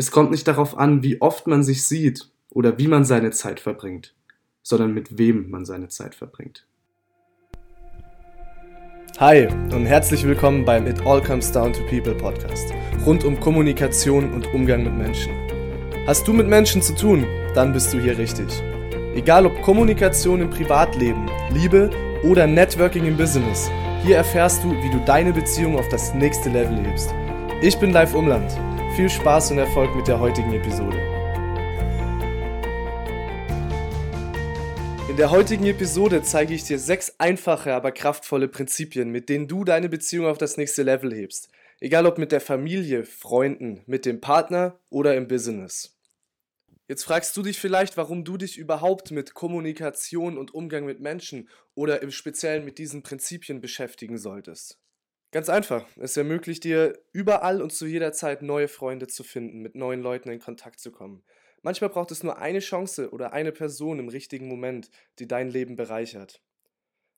Es kommt nicht darauf an, wie oft man sich sieht oder wie man seine Zeit verbringt, sondern mit wem man seine Zeit verbringt. Hi und herzlich willkommen beim It All Comes Down to People Podcast rund um Kommunikation und Umgang mit Menschen. Hast du mit Menschen zu tun, dann bist du hier richtig. Egal ob Kommunikation im Privatleben, Liebe oder Networking im Business, hier erfährst du, wie du deine Beziehung auf das nächste Level hebst. Ich bin Live Umland viel Spaß und Erfolg mit der heutigen Episode. In der heutigen Episode zeige ich dir sechs einfache, aber kraftvolle Prinzipien, mit denen du deine Beziehung auf das nächste Level hebst. Egal ob mit der Familie, Freunden, mit dem Partner oder im Business. Jetzt fragst du dich vielleicht, warum du dich überhaupt mit Kommunikation und Umgang mit Menschen oder im Speziellen mit diesen Prinzipien beschäftigen solltest. Ganz einfach. Es ermöglicht dir, überall und zu jeder Zeit neue Freunde zu finden, mit neuen Leuten in Kontakt zu kommen. Manchmal braucht es nur eine Chance oder eine Person im richtigen Moment, die dein Leben bereichert.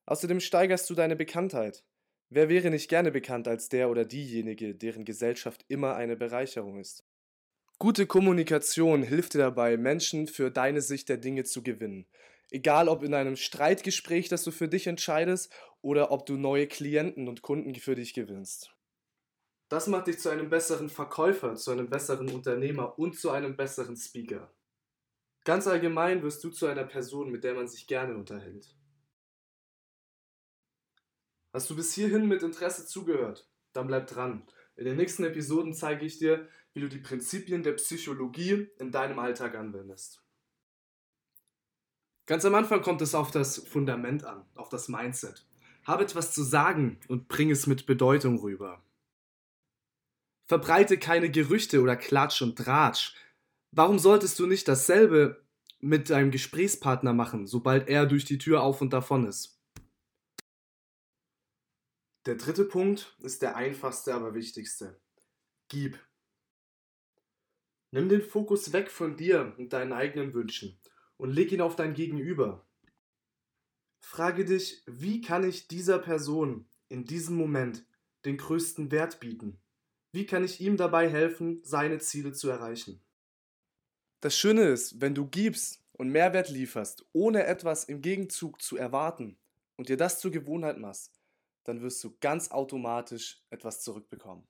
Außerdem steigerst du deine Bekanntheit. Wer wäre nicht gerne bekannt als der oder diejenige, deren Gesellschaft immer eine Bereicherung ist? Gute Kommunikation hilft dir dabei, Menschen für deine Sicht der Dinge zu gewinnen. Egal ob in einem Streitgespräch, das du für dich entscheidest, oder ob du neue Klienten und Kunden für dich gewinnst. Das macht dich zu einem besseren Verkäufer, zu einem besseren Unternehmer und zu einem besseren Speaker. Ganz allgemein wirst du zu einer Person, mit der man sich gerne unterhält. Hast du bis hierhin mit Interesse zugehört? Dann bleib dran. In den nächsten Episoden zeige ich dir, wie du die Prinzipien der Psychologie in deinem Alltag anwendest. Ganz am Anfang kommt es auf das Fundament an, auf das Mindset. Habe etwas zu sagen und bring es mit Bedeutung rüber. Verbreite keine Gerüchte oder Klatsch und Tratsch. Warum solltest du nicht dasselbe mit deinem Gesprächspartner machen, sobald er durch die Tür auf und davon ist? Der dritte Punkt ist der einfachste, aber wichtigste. Gib. Nimm den Fokus weg von dir und deinen eigenen Wünschen und leg ihn auf dein Gegenüber. Frage dich, wie kann ich dieser Person in diesem Moment den größten Wert bieten? Wie kann ich ihm dabei helfen, seine Ziele zu erreichen? Das Schöne ist, wenn du gibst und Mehrwert lieferst, ohne etwas im Gegenzug zu erwarten und dir das zur Gewohnheit machst, dann wirst du ganz automatisch etwas zurückbekommen.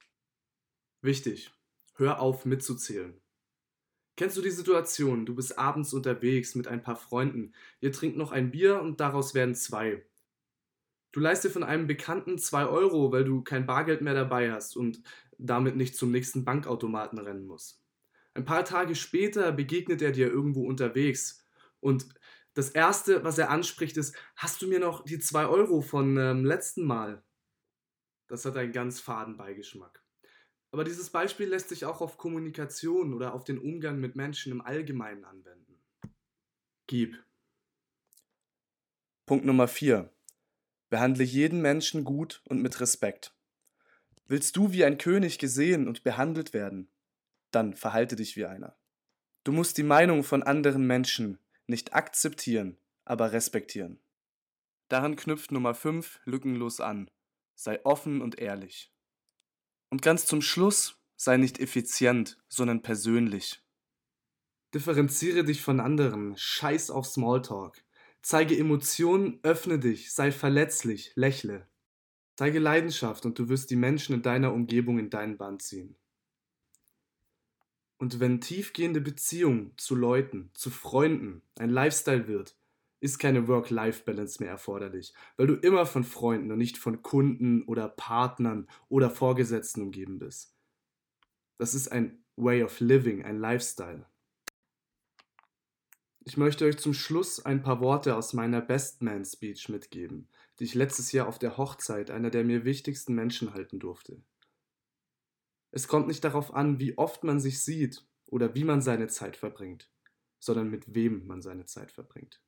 Wichtig, hör auf mitzuzählen. Kennst du die Situation? Du bist abends unterwegs mit ein paar Freunden. Ihr trinkt noch ein Bier und daraus werden zwei. Du leist dir von einem Bekannten zwei Euro, weil du kein Bargeld mehr dabei hast und damit nicht zum nächsten Bankautomaten rennen musst. Ein paar Tage später begegnet er dir irgendwo unterwegs und das Erste, was er anspricht, ist, hast du mir noch die zwei Euro von ähm, letzten Mal? Das hat einen ganz faden Beigeschmack. Aber dieses Beispiel lässt sich auch auf Kommunikation oder auf den Umgang mit Menschen im Allgemeinen anwenden. Gib. Punkt Nummer 4. Behandle jeden Menschen gut und mit Respekt. Willst du wie ein König gesehen und behandelt werden, dann verhalte dich wie einer. Du musst die Meinung von anderen Menschen nicht akzeptieren, aber respektieren. Daran knüpft Nummer 5 lückenlos an. Sei offen und ehrlich. Und ganz zum Schluss, sei nicht effizient, sondern persönlich. Differenziere dich von anderen, scheiß auf Smalltalk. Zeige Emotionen, öffne dich, sei verletzlich, lächle. Zeige Leidenschaft und du wirst die Menschen in deiner Umgebung in deinen Band ziehen. Und wenn tiefgehende Beziehung zu Leuten, zu Freunden ein Lifestyle wird, ist keine Work-Life-Balance mehr erforderlich, weil du immer von Freunden und nicht von Kunden oder Partnern oder Vorgesetzten umgeben bist. Das ist ein Way of Living, ein Lifestyle. Ich möchte euch zum Schluss ein paar Worte aus meiner Best Man Speech mitgeben, die ich letztes Jahr auf der Hochzeit einer der mir wichtigsten Menschen halten durfte. Es kommt nicht darauf an, wie oft man sich sieht oder wie man seine Zeit verbringt, sondern mit wem man seine Zeit verbringt.